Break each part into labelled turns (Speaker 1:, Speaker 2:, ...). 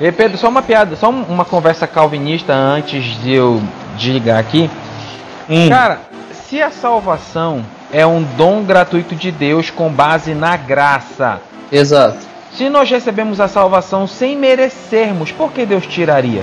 Speaker 1: E Pedro, só uma piada, só uma conversa calvinista antes de eu desligar aqui. Hum. Cara, se a salvação é um dom gratuito de Deus com base na graça.
Speaker 2: Exato.
Speaker 1: Se nós recebemos a salvação sem merecermos, por que Deus tiraria?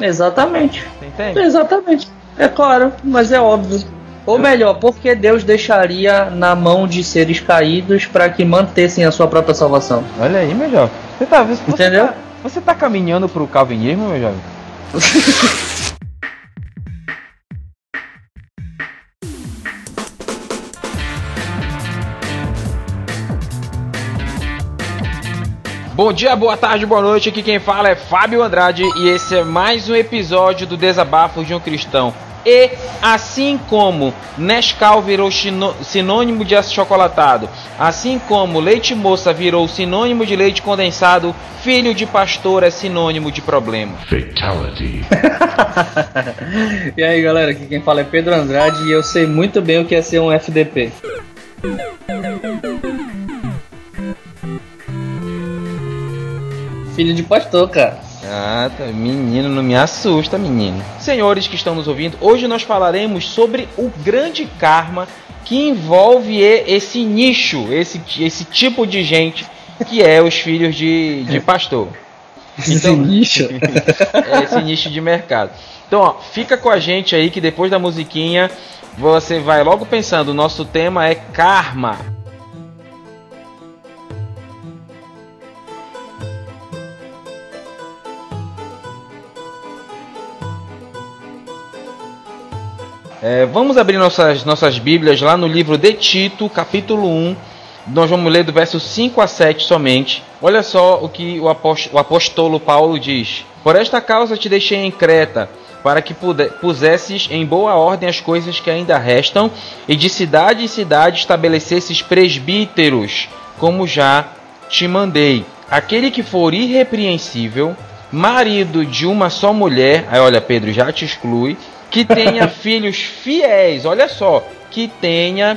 Speaker 2: Exatamente. Você entende? Exatamente. É claro, mas é óbvio. Ou melhor, porque Deus deixaria na mão de seres caídos para que mantessem a sua própria salvação?
Speaker 1: Olha aí, jovem. Você tá, você Entendeu? Tá, você tá caminhando pro calvinismo, meu jovem? Bom dia, boa tarde, boa noite. Aqui quem fala é Fábio Andrade e esse é mais um episódio do Desabafo de um Cristão. E assim como Nescau virou sinônimo de achocolatado, assim como leite moça virou sinônimo de leite condensado, filho de pastor é sinônimo de problema. Fatality.
Speaker 2: e aí galera, aqui quem fala é Pedro Andrade e eu sei muito bem o que é ser um FDP. Filho de pastor, cara.
Speaker 1: Ah, tá. menino, não me assusta, menino. Senhores que estão nos ouvindo, hoje nós falaremos sobre o grande karma que envolve esse nicho, esse, esse tipo de gente que é os filhos de, de pastor.
Speaker 2: Então, esse nicho?
Speaker 1: é esse nicho de mercado. Então, ó, fica com a gente aí que depois da musiquinha você vai logo pensando, o nosso tema é karma. É, vamos abrir nossas, nossas Bíblias lá no livro de Tito, capítulo 1. Nós vamos ler do verso 5 a 7 somente. Olha só o que o apóstolo, o apóstolo Paulo diz: Por esta causa te deixei em Creta, para que pusesses em boa ordem as coisas que ainda restam, e de cidade em cidade estabelecesses presbíteros, como já te mandei. Aquele que for irrepreensível, marido de uma só mulher, aí olha, Pedro já te exclui, que tenha filhos fiéis, olha só, que tenha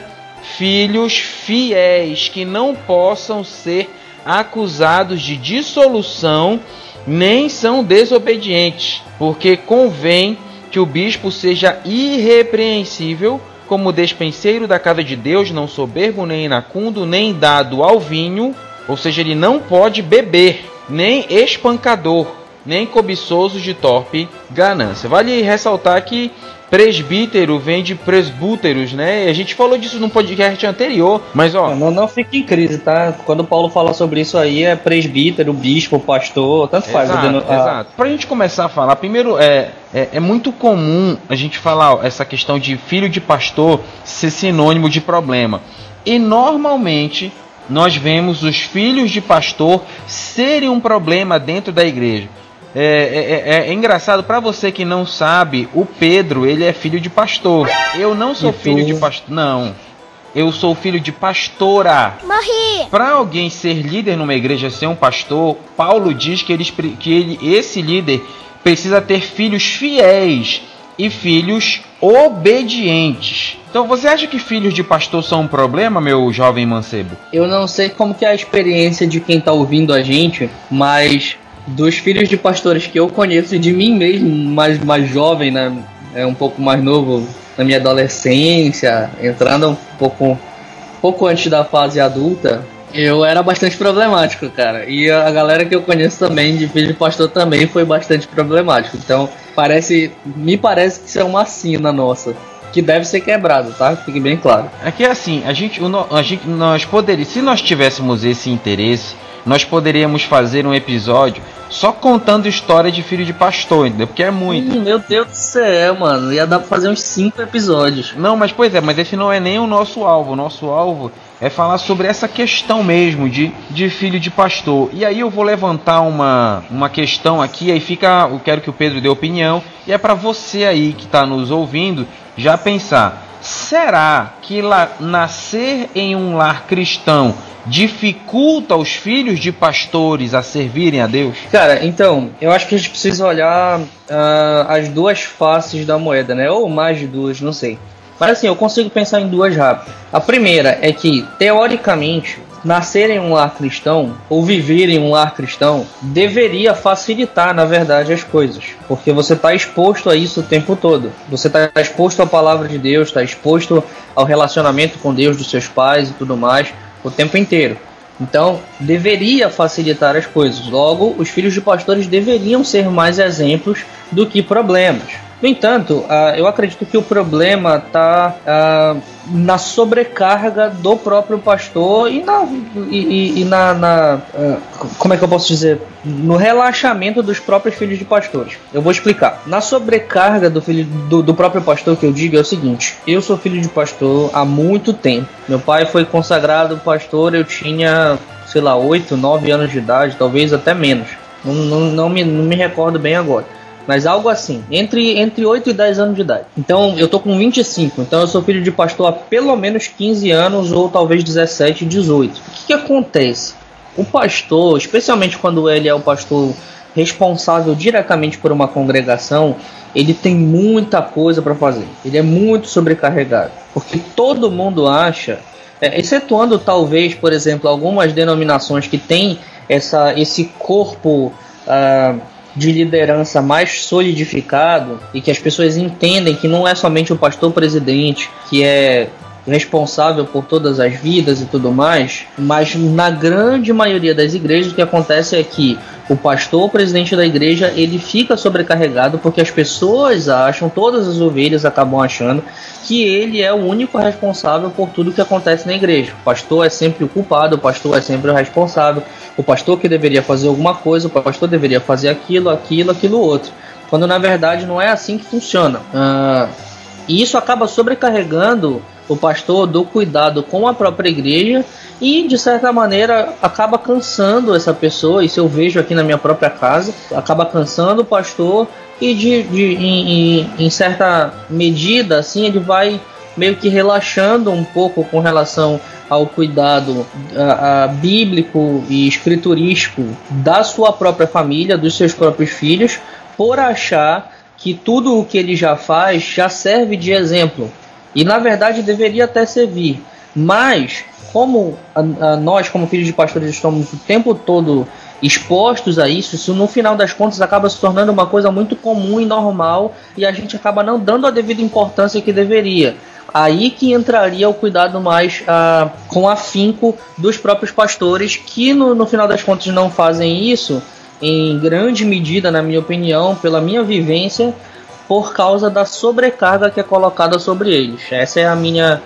Speaker 1: filhos fiéis que não possam ser acusados de dissolução, nem são desobedientes, porque convém que o bispo seja irrepreensível, como despenseiro da casa de Deus, não soberbo nem inacundo, nem dado ao vinho, ou seja, ele não pode beber, nem espancador, nem cobiçosos de torpe ganância. Vale ressaltar que presbítero vem de presbúteros, né? A gente falou disso num podcast anterior, mas ó.
Speaker 2: Não, não fique em crise, tá? Quando Paulo fala sobre isso aí, é presbítero, bispo, pastor, tanto faz.
Speaker 1: Exato, deno... exato. Pra gente começar a falar, primeiro é, é, é, muito comum a gente falar essa questão de filho de pastor ser sinônimo de problema. E normalmente nós vemos os filhos de pastor serem um problema dentro da igreja. É, é, é, é engraçado para você que não sabe, o Pedro ele é filho de pastor. Eu não sou filho de pastor, não. Eu sou filho de pastora. Morri. Para alguém ser líder numa igreja, ser um pastor, Paulo diz que, eles, que ele, esse líder precisa ter filhos fiéis e filhos obedientes. Então você acha que filhos de pastor são um problema, meu jovem mancebo?
Speaker 2: Eu não sei como que é a experiência de quem tá ouvindo a gente, mas dos filhos de pastores que eu conheço e de mim mesmo, mais, mais jovem, né? É um pouco mais novo na minha adolescência, entrando um pouco, um pouco antes da fase adulta, eu era bastante problemático, cara. E a galera que eu conheço também, de filho de pastor, também foi bastante problemático. Então, parece. Me parece que isso é uma sina nossa. Que deve ser quebrado, tá? Fique bem claro.
Speaker 1: É que assim, a gente, o, a gente nós poderíamos, se nós tivéssemos esse interesse, nós poderíamos fazer um episódio só contando história de filho de pastor, entendeu? Porque é muito.
Speaker 2: Meu Deus do céu, mano. Ia dar pra fazer uns 5 episódios.
Speaker 1: Não, mas pois é, mas esse não é nem o nosso alvo. O nosso alvo é falar sobre essa questão mesmo de, de filho de pastor. E aí eu vou levantar uma, uma questão aqui, aí fica. Eu quero que o Pedro dê opinião. E é para você aí que está nos ouvindo já pensar. Será que lá, nascer em um lar cristão dificulta os filhos de pastores a servirem a Deus?
Speaker 2: Cara, então, eu acho que a gente precisa olhar uh, as duas faces da moeda, né? Ou mais de duas, não sei. Mas assim, eu consigo pensar em duas rápidas. A primeira é que, teoricamente, nascer em um lar cristão ou viver em um lar cristão deveria facilitar, na verdade, as coisas, porque você está exposto a isso o tempo todo. Você está exposto à palavra de Deus, está exposto ao relacionamento com Deus dos seus pais e tudo mais o tempo inteiro. Então, deveria facilitar as coisas. Logo, os filhos de pastores deveriam ser mais exemplos do que problemas. No entanto, uh, eu acredito que o problema está uh, ah, na sobrecarga do próprio pastor e na, e, e na, na uh, como é que eu posso dizer no relaxamento dos próprios filhos de pastores. Eu vou explicar. Na sobrecarga do filho do, do próprio pastor que eu digo é o seguinte: eu sou filho de pastor há muito tempo. Meu pai foi consagrado pastor. Eu tinha sei lá 8, 9 anos de idade, talvez até menos. Não, não, não, me, não me recordo bem agora mas algo assim, entre, entre 8 e 10 anos de idade. Então eu tô com 25, então eu sou filho de pastor há pelo menos 15 anos ou talvez 17, 18. O que, que acontece? O pastor, especialmente quando ele é o pastor responsável diretamente por uma congregação, ele tem muita coisa para fazer. Ele é muito sobrecarregado, porque todo mundo acha, é, excetuando talvez, por exemplo, algumas denominações que têm essa, esse corpo uh, de liderança mais solidificado e que as pessoas entendem que não é somente o pastor presidente que é responsável por todas as vidas e tudo mais, mas na grande maioria das igrejas o que acontece é que o pastor, o presidente da igreja, ele fica sobrecarregado porque as pessoas acham, todas as ovelhas acabam achando que ele é o único responsável por tudo que acontece na igreja. O pastor é sempre o culpado, o pastor é sempre o responsável, o pastor que deveria fazer alguma coisa, o pastor deveria fazer aquilo, aquilo, aquilo outro. Quando na verdade não é assim que funciona. Uh, e isso acaba sobrecarregando o pastor do cuidado com a própria igreja e de certa maneira acaba cansando essa pessoa. Isso eu vejo aqui na minha própria casa, acaba cansando o pastor e de, de em, em, em certa medida assim ele vai meio que relaxando um pouco com relação ao cuidado a, a, bíblico e escriturístico da sua própria família, dos seus próprios filhos, por achar que tudo o que ele já faz já serve de exemplo. E na verdade deveria até servir. Mas, como a, a nós, como filhos de pastores, estamos o tempo todo expostos a isso, isso no final das contas acaba se tornando uma coisa muito comum e normal e a gente acaba não dando a devida importância que deveria. Aí que entraria o cuidado mais ah, com afinco dos próprios pastores, que no, no final das contas não fazem isso, em grande medida, na minha opinião, pela minha vivência, por causa da sobrecarga que é colocada sobre eles. Essa é a minha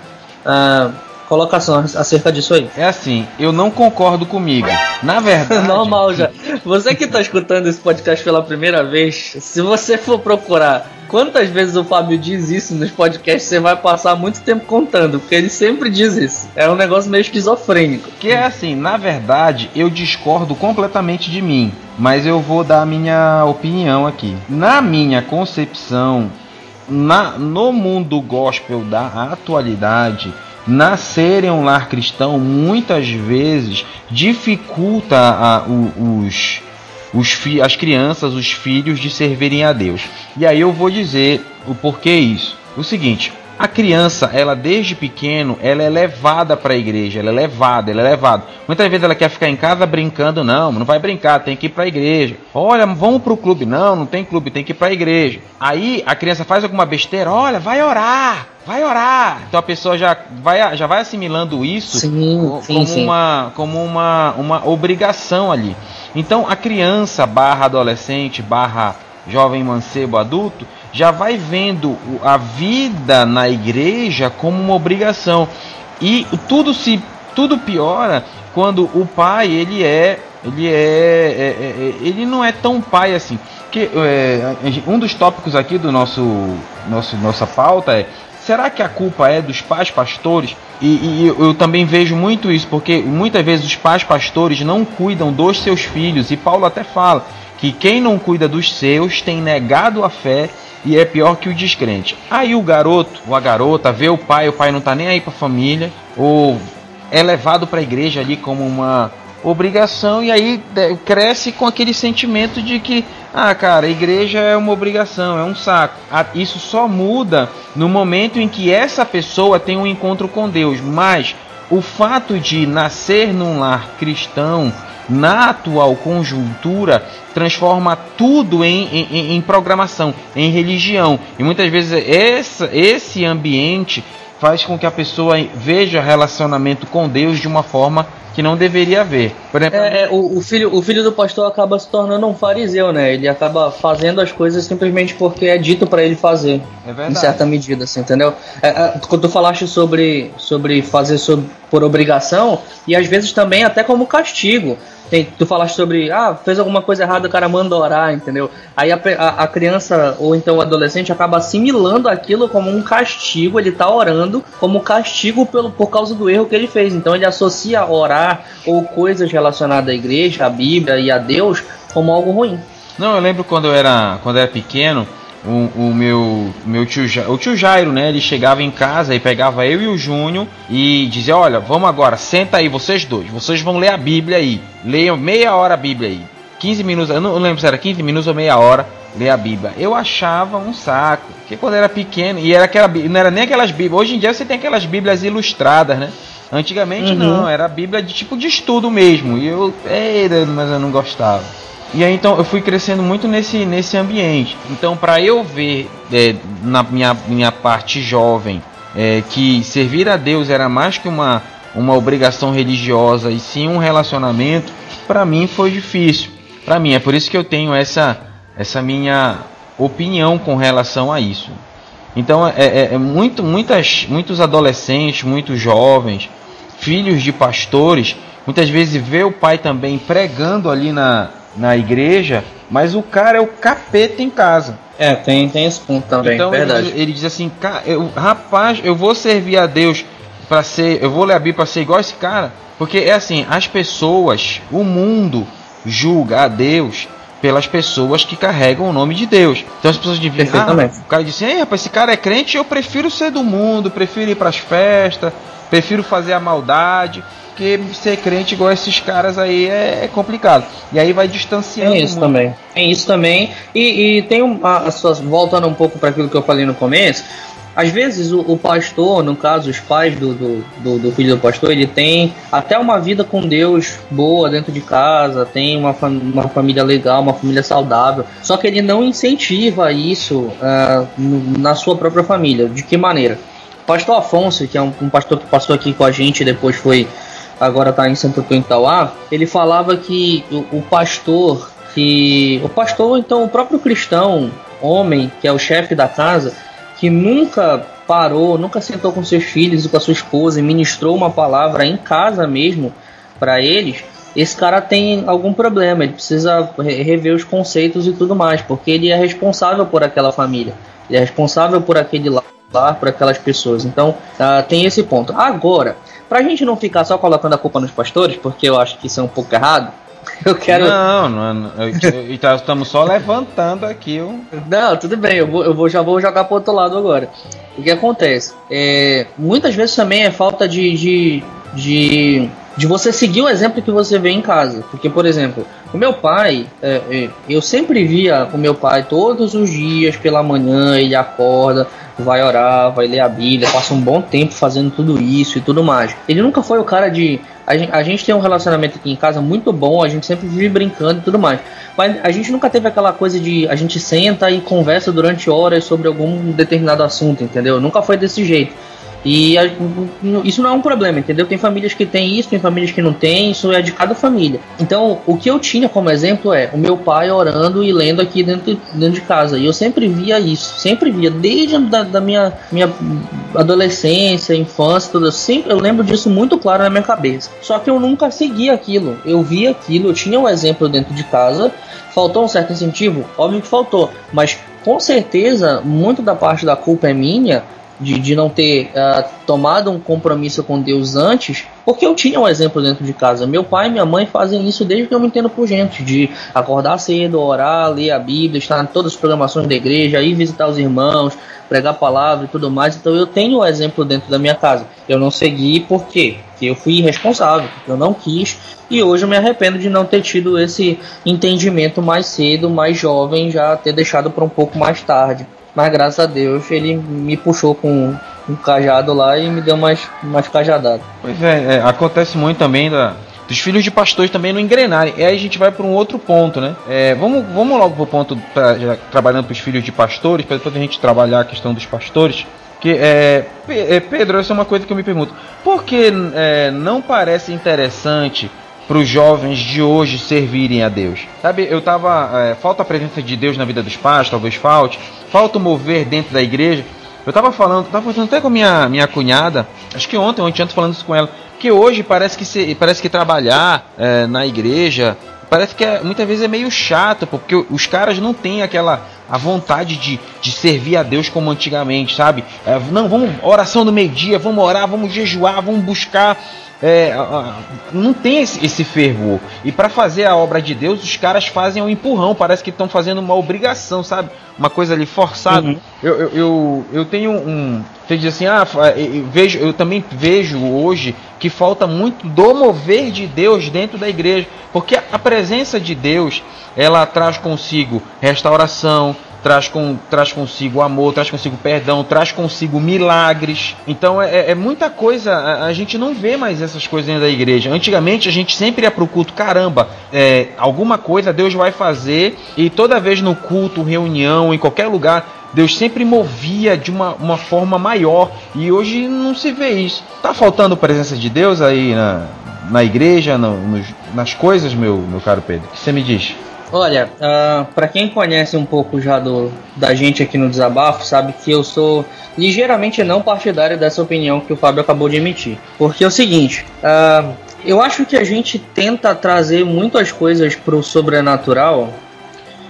Speaker 2: uh, colocação acerca disso aí.
Speaker 1: É assim, eu não concordo comigo. Na verdade.
Speaker 2: Normal já. Você que está escutando esse podcast pela primeira vez, se você for procurar quantas vezes o Fábio diz isso nos podcasts, você vai passar muito tempo contando, porque ele sempre diz isso. É um negócio meio esquizofrênico.
Speaker 1: Que é assim, na verdade, eu discordo completamente de mim, mas eu vou dar a minha opinião aqui. Na minha concepção, na, no mundo gospel da atualidade, nascer em um lar cristão muitas vezes dificulta a, os os fi as crianças, os filhos de servirem a Deus. E aí eu vou dizer o porquê isso. O seguinte, a criança, ela desde pequeno, ela é levada para a igreja, ela é levada, ela é levada. Muitas vezes ela quer ficar em casa brincando, não, não vai brincar, tem que ir para a igreja. Olha, vamos para o clube, não, não tem clube, tem que ir para a igreja. Aí a criança faz alguma besteira, olha, vai orar, vai orar. Então a pessoa já vai, já vai assimilando isso
Speaker 2: sim,
Speaker 1: como,
Speaker 2: sim, sim.
Speaker 1: uma, como uma, uma obrigação ali. Então a criança barra adolescente barra jovem mancebo adulto já vai vendo a vida na igreja como uma obrigação. E tudo se tudo piora quando o pai ele é ele é, é, é, é ele não é tão pai assim. Que é, um dos tópicos aqui do nosso nosso nossa pauta é será que a culpa é dos pais pastores? E, e, eu também vejo muito isso, porque muitas vezes os pais pastores não cuidam dos seus filhos, e Paulo até fala que quem não cuida dos seus tem negado a fé e é pior que o descrente. Aí o garoto ou a garota vê o pai, o pai não tá nem aí para a família, ou é levado para a igreja ali como uma obrigação e aí cresce com aquele sentimento de que, ah, cara, a igreja é uma obrigação, é um saco. Isso só muda no momento em que essa pessoa tem um encontro com Deus, mas o fato de nascer num lar cristão na atual conjuntura transforma tudo em, em, em, programação, em religião. E muitas vezes essa, esse ambiente faz com que a pessoa veja relacionamento com Deus de uma forma que não deveria haver.
Speaker 2: Por exemplo, é, é, o, o, filho, o filho do pastor acaba se tornando um fariseu, né? Ele acaba fazendo as coisas simplesmente porque é dito para ele fazer. É verdade. Em certa medida, assim, entendeu? É, é, quando tu falaste sobre, sobre fazer por obrigação, e às vezes também até como castigo. Tem, tu falaste sobre, ah, fez alguma coisa errada, o cara manda orar, entendeu? Aí a, a, a, criança ou então o adolescente acaba assimilando aquilo como um castigo, ele tá orando como castigo pelo, por causa do erro que ele fez. Então ele associa orar ou coisas relacionadas à igreja, à Bíblia e a Deus como algo ruim.
Speaker 1: Não, eu lembro quando eu era, quando eu era pequeno, o, o, meu, meu tio, o tio Jairo, né? Ele chegava em casa e pegava eu e o Júnior e dizia: Olha, vamos agora, senta aí, vocês dois, vocês vão ler a Bíblia aí. Leiam meia hora a Bíblia aí. 15 minutos, eu não lembro se era 15 minutos ou meia hora ler a Bíblia. Eu achava um saco, porque quando era pequeno, e era aquela, não era nem aquelas Bíblias. Hoje em dia você tem aquelas Bíblias ilustradas, né? Antigamente uhum. não, era a Bíblia de tipo de estudo mesmo. E eu, ei, mas eu não gostava. E aí então eu fui crescendo muito nesse, nesse ambiente. Então para eu ver é, na minha, minha parte jovem é, que servir a Deus era mais que uma, uma obrigação religiosa e sim um relacionamento, para mim foi difícil. Para mim é por isso que eu tenho essa essa minha opinião com relação a isso. Então é, é, é muito, muitas, muitos adolescentes, muitos jovens, filhos de pastores, muitas vezes vê o pai também pregando ali na, na igreja, mas o cara é o capeta em casa.
Speaker 2: É, tem, tem esse ponto também,
Speaker 1: então,
Speaker 2: verdade.
Speaker 1: Ele, ele diz assim, eu, rapaz, eu vou servir a Deus para ser, eu vou ler a Bíblia para ser igual esse cara, porque é assim, as pessoas, o mundo julga a Deus pelas pessoas que carregam o nome de Deus. Então as pessoas deviam. Ah, o cara disse: Ei, rapaz, esse cara é crente, eu prefiro ser do mundo, prefiro ir para as festas, prefiro fazer a maldade porque ser crente igual esses caras aí é, é complicado. E aí vai distanciando.
Speaker 2: Tem isso muito. também. Tem isso também. E, e tem um, as suas voltando um pouco para aquilo que eu falei no começo. Às vezes o, o, pastor, no caso os pais do, do, do, do, filho do pastor, ele tem até uma vida com Deus boa dentro de casa, tem uma, fam uma família legal, uma família saudável. Só que ele não incentiva isso uh, na sua própria família. De que maneira? Pastor Afonso, que é um, um pastor que passou aqui com a gente e depois foi agora está em Santo Antônio Tauá, ele falava que o, o pastor, que o pastor, então o próprio cristão, homem, que é o chefe da casa, que nunca parou, nunca sentou com seus filhos e com a sua esposa e ministrou uma palavra em casa mesmo para eles, esse cara tem algum problema, ele precisa rever os conceitos e tudo mais, porque ele é responsável por aquela família, ele é responsável por aquele lar, por aquelas pessoas. Então, uh, tem esse ponto. Agora, Pra gente não ficar só colocando a culpa nos pastores, porque eu acho que isso é um pouco errado, eu quero.
Speaker 1: Não, não, não então estamos só levantando aqui o.
Speaker 2: Não, tudo bem, eu, vou, eu vou, já vou jogar pro outro lado agora. O que acontece? É, muitas vezes também é falta de, de, de, de você seguir o exemplo que você vê em casa. Porque, por exemplo, o meu pai, é, é, eu sempre via o meu pai todos os dias pela manhã, ele acorda, vai orar, vai ler a Bíblia, passa um bom tempo fazendo tudo isso e tudo mais. Ele nunca foi o cara de. A gente, a gente tem um relacionamento aqui em casa muito bom, a gente sempre vive brincando e tudo mais. Mas a gente nunca teve aquela coisa de a gente senta e conversa durante horas sobre algum determinado assunto, entendeu? Nunca foi desse jeito. E a, isso não é um problema, entendeu? Tem famílias que tem isso, tem famílias que não tem, isso é de cada família. Então, o que eu tinha como exemplo é o meu pai orando e lendo aqui dentro, dentro de casa. E eu sempre via isso, sempre via, desde da, da minha, minha adolescência, infância, tudo, sempre, eu lembro disso muito claro na minha cabeça. Só que eu nunca segui aquilo. Eu via aquilo, eu tinha um exemplo dentro de casa. Faltou um certo incentivo? Óbvio que faltou, mas com certeza, muito da parte da culpa é minha de, de não ter uh, tomado um compromisso com Deus antes, porque eu tinha um exemplo dentro de casa. Meu pai e minha mãe fazem isso desde que eu me entendo por gente, de acordar cedo, orar, ler a Bíblia, estar em todas as programações da igreja, ir visitar os irmãos, pregar a palavra e tudo mais. Então eu tenho o um exemplo dentro da minha casa. Eu não segui por quê? Porque eu fui irresponsável, porque eu não quis e hoje eu me arrependo de não ter tido esse entendimento mais cedo, mais jovem, já ter deixado para um pouco mais tarde. Mas graças a Deus ele me puxou com um cajado lá e me deu mais, mais cajadada.
Speaker 1: Pois é, é acontece muito também da, dos filhos de pastores também não engrenarem. E aí a gente vai para um outro ponto, né? É, vamos, vamos logo para o ponto, pra, já, trabalhando para os filhos de pastores, para depois a gente trabalhar a questão dos pastores. Que é, é, Pedro, essa é uma coisa que eu me pergunto. Por que é, não parece interessante para os jovens de hoje servirem a Deus? Sabe, eu tava. É, falta a presença de Deus na vida dos pais, talvez falte. Falta o mover dentro da igreja. Eu tava falando, tava falando até com minha minha cunhada, acho que ontem, ontem antes falando isso com ela, que hoje parece que se, parece que trabalhar é, na igreja parece que é, muitas vezes é meio chato, porque os caras não têm aquela a vontade de, de servir a Deus como antigamente, sabe? É, não, vamos oração do meio-dia, vamos orar, vamos jejuar, vamos buscar é, não tem esse, esse fervor. E para fazer a obra de Deus, os caras fazem um empurrão, parece que estão fazendo uma obrigação, sabe? Uma coisa ali forçada. Uhum. Eu, eu, eu, eu, tenho um. Você diz assim, ah, eu, vejo, eu também vejo hoje que falta muito do mover de Deus dentro da igreja, porque a presença de Deus ela traz consigo restauração, traz, com, traz consigo amor, traz consigo perdão, traz consigo milagres. Então é, é, é muita coisa, a, a, gente não vê mais essas coisas dentro da igreja. Antigamente a gente sempre ia pro culto, caramba, é, alguma coisa Deus vai fazer e toda vez no culto, reunião, em qualquer lugar, Deus sempre movia de uma, uma forma maior e hoje não se vê isso. Tá faltando presença de Deus aí na, na igreja, no, nos, nas coisas, meu, meu caro Pedro? O que você me diz?
Speaker 2: Olha, uh, ah, para quem conhece um pouco já do, da gente aqui no Desabafo, sabe que eu sou ligeiramente não partidário dessa opinião que o Fábio acabou de emitir. Porque é o seguinte, uh, eu acho que a gente tenta trazer muitas coisas pro sobrenatural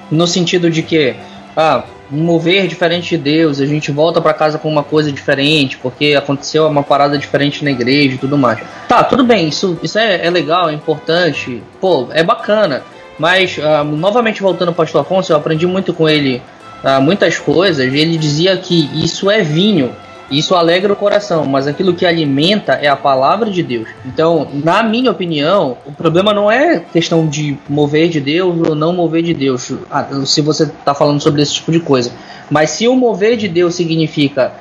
Speaker 2: no sentido de que, ah, mover diferente de Deus, a gente volta para casa com uma coisa diferente, porque aconteceu uma parada diferente na igreja e tudo mais. Tá, tudo bem, isso, isso é, é legal, é importante, pô, é bacana. Mas, uh, novamente voltando ao pastor Afonso, eu aprendi muito com ele uh, muitas coisas. Ele dizia que isso é vinho, isso alegra o coração, mas aquilo que alimenta é a palavra de Deus. Então, na minha opinião, o problema não é questão de mover de Deus ou não mover de Deus, ah, se você está falando sobre esse tipo de coisa. Mas se o mover de Deus significa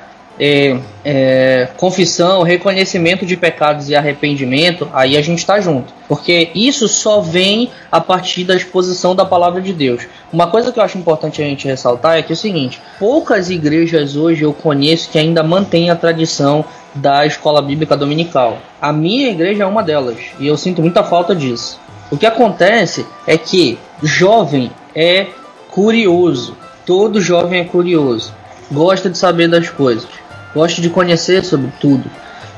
Speaker 2: é, é, confissão, reconhecimento de pecados e arrependimento, aí a gente está junto. Porque isso só vem a partir da exposição da palavra de Deus. Uma coisa que eu acho importante a gente ressaltar é que é o seguinte: poucas igrejas hoje eu conheço que ainda mantêm a tradição da escola bíblica dominical. A minha igreja é uma delas e eu sinto muita falta disso. O que acontece é que jovem é curioso. Todo jovem é curioso, gosta de saber das coisas gosto de conhecer sobre tudo.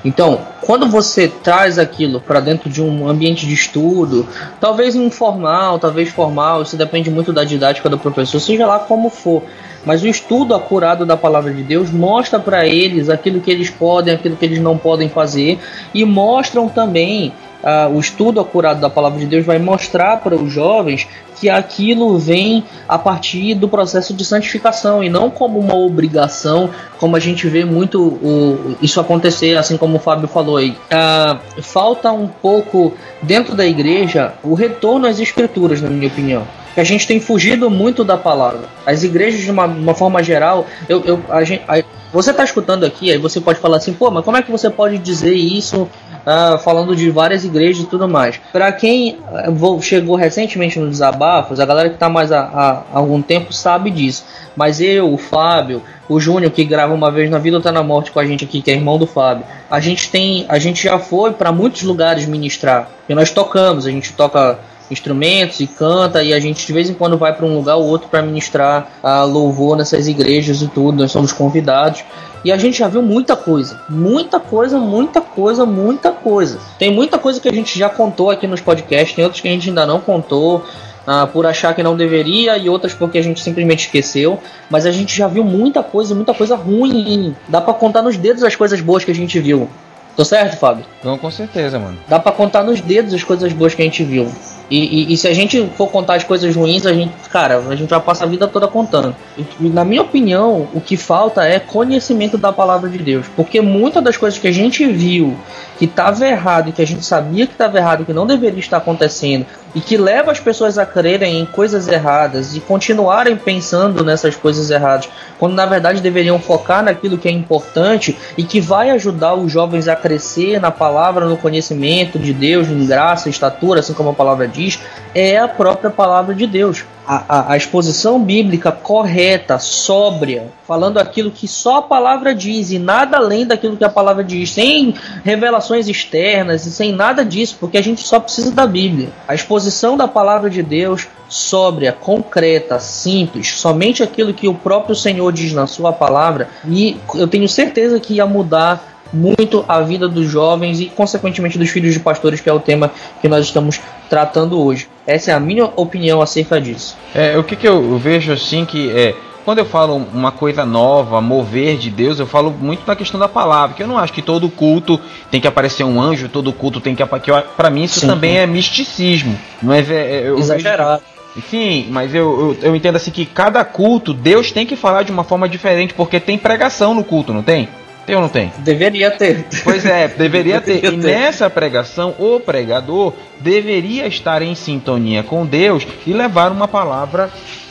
Speaker 2: Então, quando você traz aquilo para dentro de um ambiente de estudo, talvez informal, talvez formal, isso depende muito da didática do professor, seja lá como for. Mas o estudo acurado da palavra de Deus mostra para eles aquilo que eles podem, aquilo que eles não podem fazer, e mostram também uh, o estudo acurado da palavra de Deus vai mostrar para os jovens que aquilo vem a partir do processo de santificação e não como uma obrigação, como a gente vê muito o, isso acontecer, assim como o Fábio falou aí. Uh, falta um pouco dentro da igreja o retorno às escrituras, na minha opinião que a gente tem fugido muito da palavra. As igrejas, de uma, uma forma geral, eu, eu, a gente, a, você está escutando aqui, aí você pode falar assim, pô, mas como é que você pode dizer isso uh, falando de várias igrejas e tudo mais? Para quem uh, chegou recentemente nos desabafos, a galera que está mais há, algum tempo sabe disso. Mas eu, o Fábio, o Júnior que grava uma vez na vida ou tá na morte com a gente aqui, que é irmão do Fábio. A gente tem, a gente já foi para muitos lugares ministrar. E nós tocamos, a gente toca instrumentos e canta e a gente de vez em quando vai para um lugar ou outro para ministrar a louvor nessas igrejas e tudo, nós somos convidados. E a gente já viu muita coisa, muita coisa, muita coisa, muita coisa. Tem muita coisa que a gente já contou aqui nos podcasts, tem outras que a gente ainda não contou. Uh, por achar que não deveria e outras porque a gente simplesmente esqueceu. Mas a gente já viu muita coisa, muita coisa ruim. Dá para contar nos dedos as coisas boas que a gente viu. Tô certo, Fábio?
Speaker 1: Não, com certeza, mano.
Speaker 2: Dá para contar nos dedos as coisas boas que a gente viu. E, e, e, se a gente for contar as coisas ruins, a gente, cara, a gente vai passar a vida toda contando. E, na minha opinião, o que falta é conhecimento da palavra de Deus. Porque muitas das coisas que a gente viu que estava errado e que a gente sabia que estava errado, que não deveria estar acontecendo, e que leva as pessoas a crerem em coisas erradas e continuarem pensando nessas coisas erradas, quando na verdade deveriam focar naquilo que é importante e que vai ajudar os jovens a crescer na palavra, no conhecimento de Deus, em graça, estatura, assim como a palavra diz, é a própria palavra de Deus a, a, a, exposição bíblica correta, sóbria, falando aquilo que só a palavra diz e nada além daquilo que a palavra diz, sem revelações externas e sem nada disso, porque a gente só precisa da Bíblia. A exposição da palavra de Deus, sóbria, concreta, simples, somente aquilo que o próprio Senhor diz na sua palavra, e eu tenho certeza que ia mudar muito a vida dos jovens e, consequentemente, dos filhos de pastores, que é o tema que nós estamos tratando hoje. Essa é a minha opinião acerca disso.
Speaker 1: É, o que, que eu vejo assim que é. Quando eu falo uma coisa nova, mover de Deus, eu falo muito na questão da palavra, que eu não acho que todo culto tem que aparecer um anjo, todo culto tem que aparecer. Para mim, isso Sim. também é misticismo. Não é, é
Speaker 2: Exagerado.
Speaker 1: Vejo... Sim, mas eu, eu, eu, entendo assim que cada culto, Deus tem que falar de uma forma diferente, porque tem pregação no culto, não tem? Tem ou não tem?
Speaker 2: Deveria ter.
Speaker 1: Pois é, deveria, ter. deveria ter. E nessa pregação, o pregador deveria estar em sintonia com Deus e levar uma palavra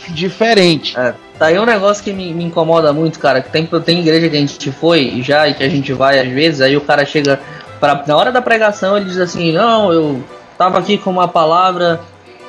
Speaker 1: diferente.
Speaker 2: É, tá aí um negócio que me, me, incomoda muito, cara. Que tem, tem igreja que a gente foi já e que a gente vai às vezes, aí o cara chega pra, na hora da pregação ele diz assim, não, eu tava aqui com uma palavra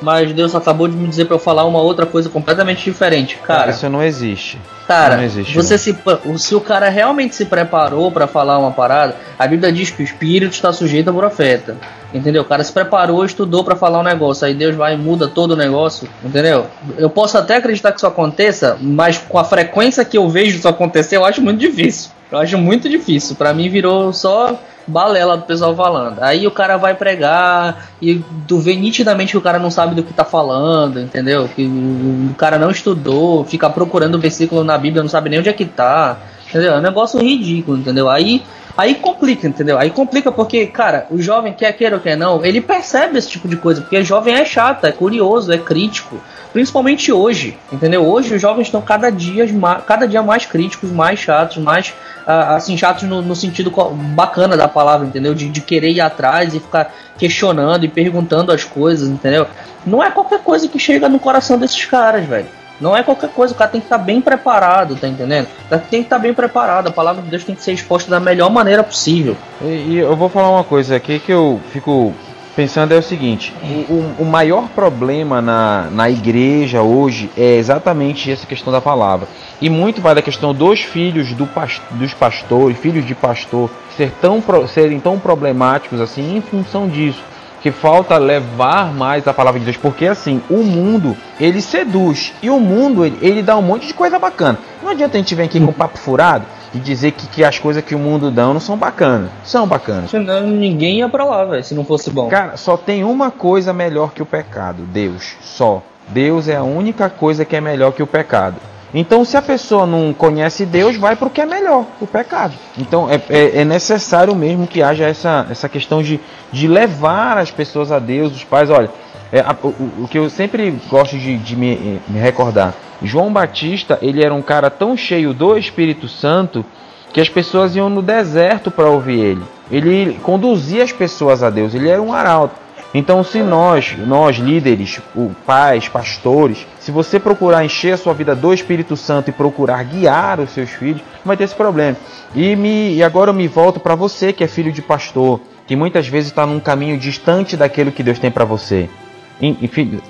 Speaker 2: mas Deus acabou de me dizer para eu falar uma outra coisa completamente diferente. Cara,
Speaker 1: isso não existe.
Speaker 2: Cara, não existe, você se se o cara realmente se preparou para falar uma parada, a Bíblia diz que o espírito está sujeito ao profeta. Entendeu? O cara se preparou, estudou para falar um negócio, aí Deus vai e muda todo o negócio, entendeu? Eu posso até acreditar que isso aconteça, mas com a frequência que eu vejo isso acontecer, eu acho muito difícil. Eu acho muito difícil. Para mim virou só balela do pessoal falando. Aí o cara vai pregar e tu vê nitidamente que o cara não sabe do que tá falando, entendeu? Que o cara não estudou, fica procurando o versículo na Bíblia, não sabe nem onde é que tá. Entendeu? É um negócio ridículo, entendeu? Aí Aí complica, entendeu? Aí complica porque, cara, o jovem quer queira ou quer não, ele percebe esse tipo de coisa, porque jovem é chato, é curioso, é crítico. Principalmente hoje, entendeu? Hoje os jovens estão cada dia, cada dia mais críticos, mais chatos, mais assim, chatos no, no, sentido bacana da palavra, entendeu? De, de, querer ir atrás e ficar questionando e perguntando as coisas, entendeu? Não é qualquer coisa que chega no coração desses caras, velho. Não é qualquer coisa, o cara tem que estar bem preparado, tá entendendo? Tem que estar bem preparado, a palavra de Deus tem que ser exposta da melhor maneira possível.
Speaker 1: E, e eu vou falar uma coisa aqui que eu fico pensando é o seguinte: o, o, maior problema na, na igreja hoje é exatamente essa questão da palavra. E muito vai da questão dos filhos do dos pastores, filhos de pastor, ser tão, serem tão problemáticos assim em função disso. Que falta levar mais a palavra de Deus, porque assim, o mundo ele seduz e o mundo ele, ele dá um monte de coisa bacana. Não adianta a gente vir aqui com papo furado e dizer que, que as coisas que o mundo dá não são bacanas. São bacanas.
Speaker 2: Senão ninguém ia pra lá, velho, se não fosse bom.
Speaker 1: Cara, só tem uma coisa melhor que o pecado: Deus. Só. Deus é a única coisa que é melhor que o pecado. Então, se a pessoa não conhece Deus, vai para o que é melhor, o pecado. Então, é, é, é, necessário mesmo que haja essa, essa questão de, de levar as pessoas a Deus, os pais. Olha, é, a, o, o, que eu sempre gosto de, de me, me recordar João Batista, ele era um cara tão cheio do Espírito Santo que as pessoas iam no deserto para ouvir ele. Ele conduzia as pessoas a Deus, ele era um arauto. Então, se nós, nós líderes, pais, pastores, se você procurar encher a sua vida do Espírito Santo e procurar guiar os seus filhos, vai ter esse problema. E, me, e agora eu me volto para você que é filho de pastor, que muitas vezes está num caminho distante daquilo que Deus tem para você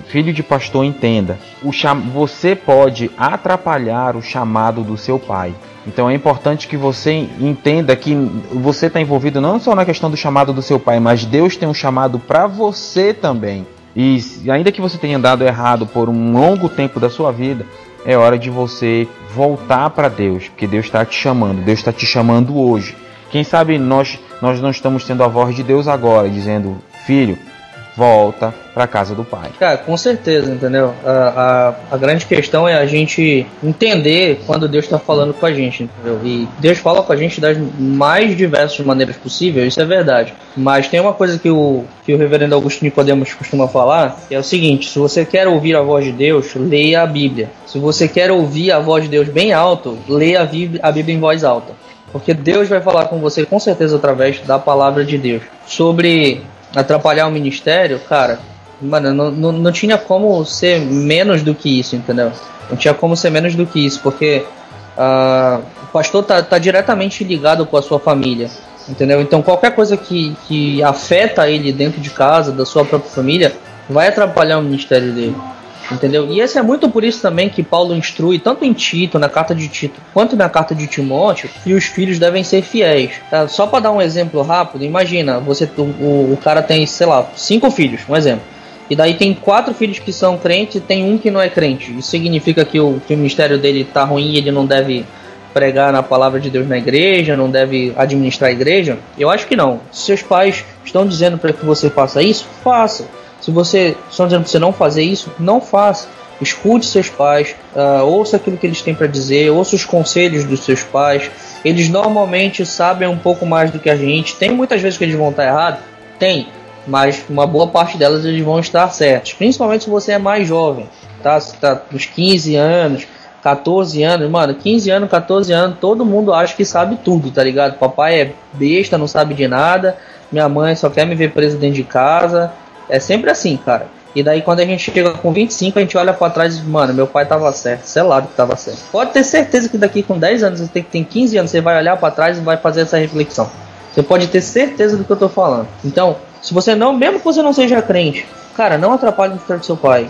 Speaker 1: filho de pastor, entenda. Cham... Você pode atrapalhar o chamado do seu pai. Então é importante que você entenda que você está envolvido não só na questão do chamado do seu pai, mas Deus tem um chamado para você também. E ainda que você tenha dado errado por um longo tempo da sua vida, é hora de você voltar para Deus, porque Deus está te chamando, Deus está te chamando hoje. Quem sabe nós, nós não estamos tendo a voz de Deus agora, dizendo: Filho, volta para casa do pai.
Speaker 2: Cara, com certeza, entendeu? A, a, a grande questão é a gente entender quando Deus está falando com a gente, entendeu? E Deus fala com a gente das mais diversas maneiras possíveis, isso é verdade. Mas tem uma coisa que o, que o reverendo Augusto Nicodemos costuma falar, que é o seguinte, se você quer ouvir a voz de Deus, leia a Bíblia. Se você quer ouvir a voz de Deus bem alto, leia a Bíblia, a Bíblia em voz alta. Porque Deus vai falar com você com certeza através da palavra de Deus. Sobre atrapalhar o ministério, cara, mano, não, não, não tinha como ser menos do que isso, entendeu? Não tinha como ser menos do que isso, porque uh, o pastor tá, tá diretamente ligado com a sua família, entendeu? Então qualquer coisa que, que afeta ele dentro de casa, da sua própria família, vai atrapalhar o ministério dele. Entendeu? E esse é muito por isso também que Paulo instrui, tanto em Tito, na carta de Tito, quanto na carta de Timóteo, que os filhos devem ser fiéis. Tá? Só para dar um exemplo rápido, imagina, você o, o cara tem, sei lá, cinco filhos, um exemplo. E daí tem quatro filhos que são crentes e tem um que não é crente. Isso significa que o, que o ministério dele tá ruim e ele não deve pregar na palavra de Deus na igreja, não deve administrar a igreja? Eu acho que não. Se seus pais estão dizendo para que você faça isso, faça. Se você estão dizendo para você não fazer isso, não faça. Escute seus pais, uh, ouça aquilo que eles têm para dizer, ouça os conselhos dos seus pais. Eles normalmente sabem um pouco mais do que a gente. Tem muitas vezes que eles vão estar errados? Tem, mas uma boa parte delas eles vão estar certos. Principalmente se você é mais jovem, tá? Se tá nos 15 anos, 14 anos, mano, 15 anos, 14 anos, todo mundo acha que sabe tudo, tá ligado? Papai é besta, não sabe de nada. Minha mãe só quer me ver preso dentro de casa. É sempre assim, cara. E daí quando a gente chega com 25, a gente olha para trás e diz, mano, meu pai tava certo, selado que tava certo. Pode ter certeza que daqui com 10 anos, você tem, tem 15 anos, você vai olhar para trás e vai fazer essa reflexão. Você pode ter certeza do que eu tô falando. Então, se você não, mesmo que você não seja crente, cara, não atrapalhe o ministério do seu pai,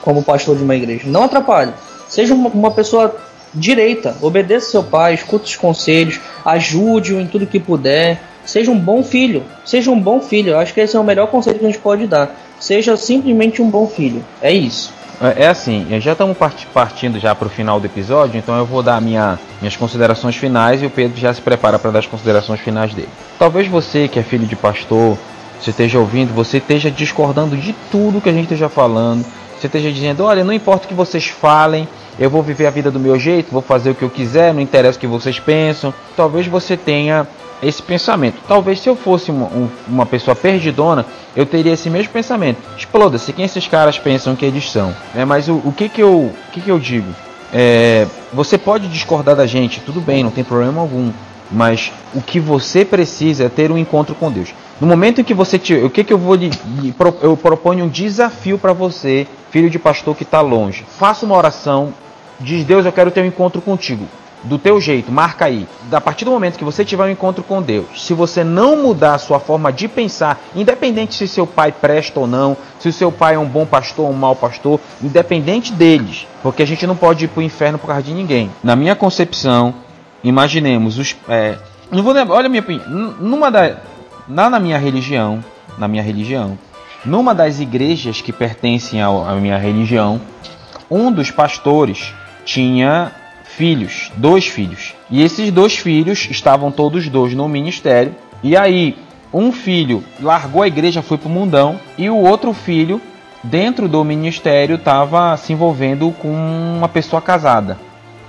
Speaker 2: como pastor de uma igreja. Não atrapalhe. Seja uma, uma pessoa direita, obedeça seu pai, escute os conselhos, ajude-o em tudo que puder Seja um bom filho. Seja um bom filho. Eu acho que esse é o melhor conselho que a gente pode dar. Seja simplesmente um bom filho. É isso.
Speaker 1: É, é assim, já estamos partindo já para o final do episódio, então eu vou dar minha, minhas considerações finais e o Pedro já se prepara para dar as considerações finais dele. Talvez você que é filho de pastor, você esteja ouvindo, você esteja discordando de tudo que a gente esteja falando, você esteja dizendo, olha, não importa o que vocês falem, eu vou viver a vida do meu jeito, vou fazer o que eu quiser, não interessa o que vocês pensam. Talvez você tenha esse pensamento. Talvez se eu fosse uma, um, uma pessoa perdidona, eu teria esse mesmo pensamento. Exploda-se quem esses caras pensam que eles são. É, mas o, o, que, que, eu, o que, que eu digo? É, você pode discordar da gente, tudo bem, não tem problema algum. Mas o que você precisa é ter um encontro com Deus. No momento em que você o que, que eu vou lhe, eu proponho um desafio para você, filho de pastor que está longe. Faça uma oração, diz Deus, eu quero ter um encontro contigo do teu jeito, marca aí. A partir do momento que você tiver um encontro com Deus, se você não mudar a sua forma de pensar, independente se seu pai presta ou não, se o seu pai é um bom pastor ou um mau pastor, independente deles, porque a gente não pode ir para o inferno por causa de ninguém. Na minha concepção, imaginemos os, é, não vou lembrar, olha a minha opinião, numa da, lá na minha religião, na minha religião, numa das igrejas que pertencem à minha religião, um dos pastores tinha filhos, dois filhos. E esses dois filhos estavam todos dois no ministério. E aí, um filho largou a igreja, foi para o mundão, e o outro filho, dentro do ministério, estava se envolvendo com uma pessoa casada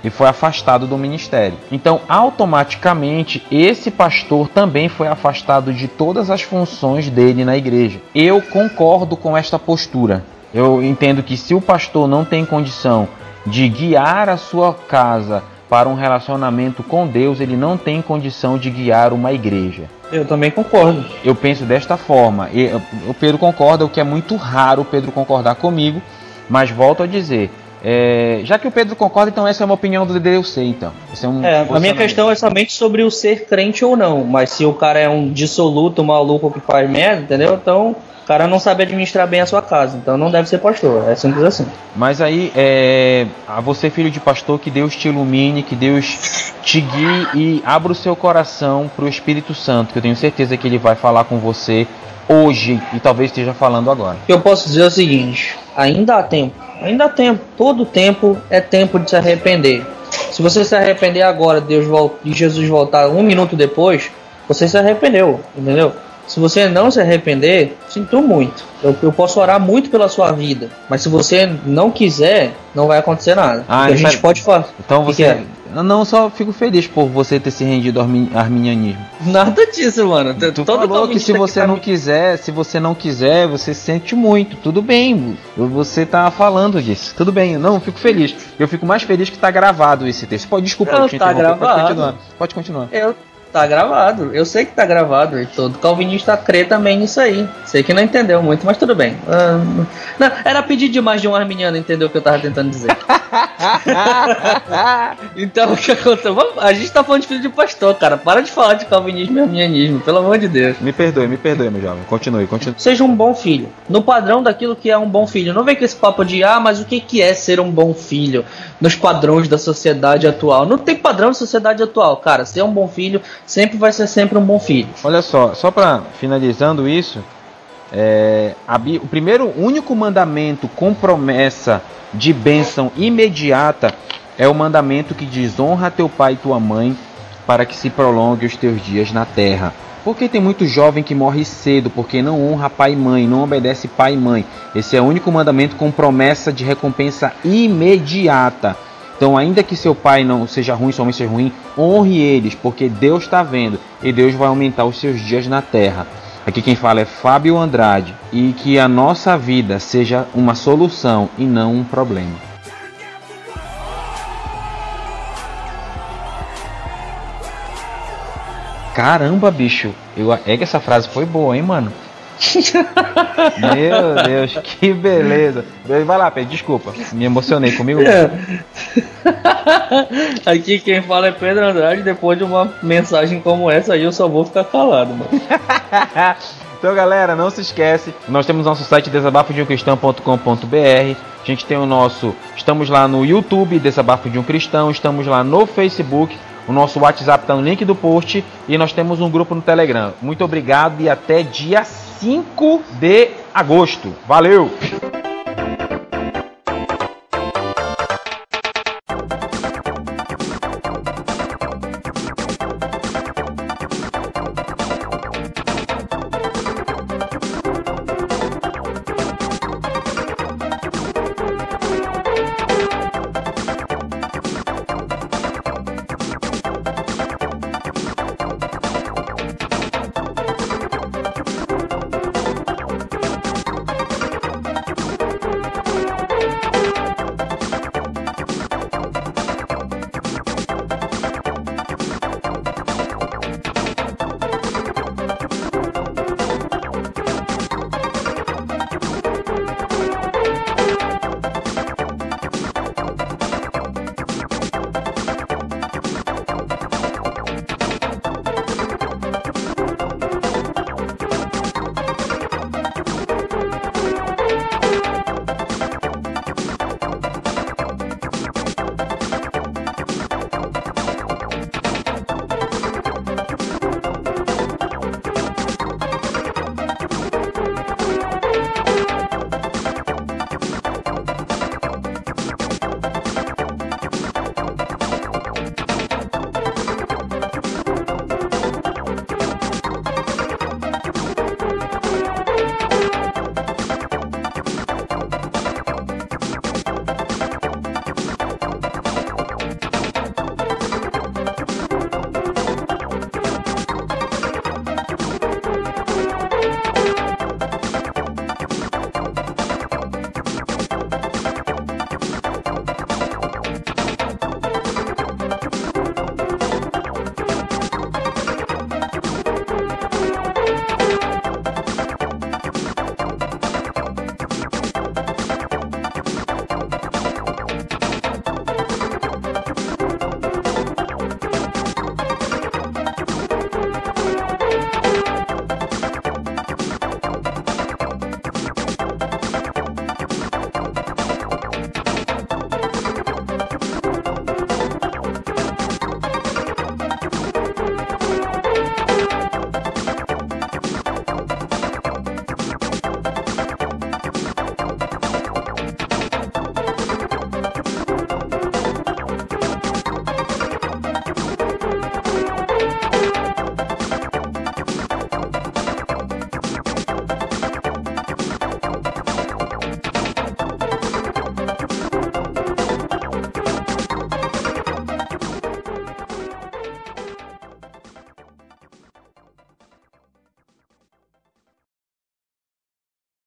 Speaker 1: e foi afastado do ministério. Então, automaticamente, esse pastor também foi afastado de todas as funções dele na igreja. Eu concordo com esta postura. Eu entendo que se o pastor não tem condição de guiar a sua casa para um relacionamento com Deus, ele não tem condição de guiar uma igreja.
Speaker 2: Eu também concordo.
Speaker 1: Eu penso desta forma. E, o Pedro concorda, o que é muito raro o Pedro concordar comigo, mas volto a dizer. É, já que o Pedro concorda, então essa é uma opinião do DDUC, então.
Speaker 2: É, um é a minha questão é somente sobre o ser crente ou não, mas se o cara é um dissoluto, maluco que faz merda, entendeu? Então o cara não sabe administrar bem a sua casa, então não deve ser pastor. É simples assim.
Speaker 1: Mas aí, é, a você, filho de pastor, que Deus te ilumine, que Deus te guie e abra o seu coração para o Espírito Santo, que eu tenho certeza que ele vai falar com você hoje e talvez esteja falando agora.
Speaker 2: Eu posso dizer o seguinte: ainda há tempo, ainda há tempo, todo tempo é tempo de se arrepender. Se você se arrepender agora, Deus volta, e Jesus voltar um minuto depois, você se arrependeu, entendeu? Se você não se arrepender, sinto muito. Eu, eu, posso orar muito pela sua vida, mas se você não quiser, não vai acontecer nada.
Speaker 1: Ah,
Speaker 2: a gente pode fazer.
Speaker 1: Então você. É? não, só fico feliz por você ter se rendido ao arminianismo.
Speaker 2: Nada disso, mano.
Speaker 1: Tu Todo falou que se você não quiser, se você não quiser, você sente muito. Tudo bem, você tá falando disso. Tudo bem, não, fico feliz. Eu fico mais feliz que tá gravado esse texto. Pode, desculpa,
Speaker 2: eu te tá gravado.
Speaker 1: Pode continuar. Pode continuar.
Speaker 2: Eu Tá gravado. Eu sei que tá gravado e todo calvinista crê também nisso aí. Sei que não entendeu muito, mas tudo bem. Uh, não, era pedir demais de um arminiano entender o que eu tava tentando dizer. então o que aconteceu? A gente tá falando de filho de pastor, cara. Para de falar de calvinismo e arminianismo, pelo amor de Deus.
Speaker 1: Me perdoe, me perdoe, meu jovem. Continue, continue.
Speaker 2: Seja um bom filho. No padrão daquilo que é um bom filho. Não vem com esse papo de, ah, mas o que, que é ser um bom filho? Nos padrões da sociedade atual. Não tem padrão de sociedade atual, cara. Ser um bom filho sempre vai ser sempre um bom filho.
Speaker 1: Olha só, só para finalizando isso, é, a, o primeiro único mandamento com promessa de bênção imediata é o mandamento que diz: honra teu pai e tua mãe para que se prolongue os teus dias na terra. Porque tem muito jovem que morre cedo porque não honra pai e mãe, não obedece pai e mãe. Esse é o único mandamento com promessa de recompensa imediata. Então, ainda que seu pai não seja ruim, sua mãe seja ruim, honre eles, porque Deus está vendo e Deus vai aumentar os seus dias na terra. Aqui quem fala é Fábio Andrade e que a nossa vida seja uma solução e não um problema. Caramba, bicho, eu, é que essa frase foi boa, hein, mano? Meu Deus, que beleza. Vai lá, Pedro, desculpa. Me emocionei comigo. É.
Speaker 2: Aqui quem fala é Pedro Andrade. Depois de uma mensagem como essa, aí eu só vou ficar calado, mano.
Speaker 1: Então, galera, não se esquece, nós temos nosso site desabafo de um cristão.com.br. A gente tem o nosso, estamos lá no YouTube, Desabafo de um Cristão, estamos lá no Facebook, o nosso WhatsApp está no link do post e nós temos um grupo no Telegram. Muito obrigado e até dia 5 de agosto. Valeu!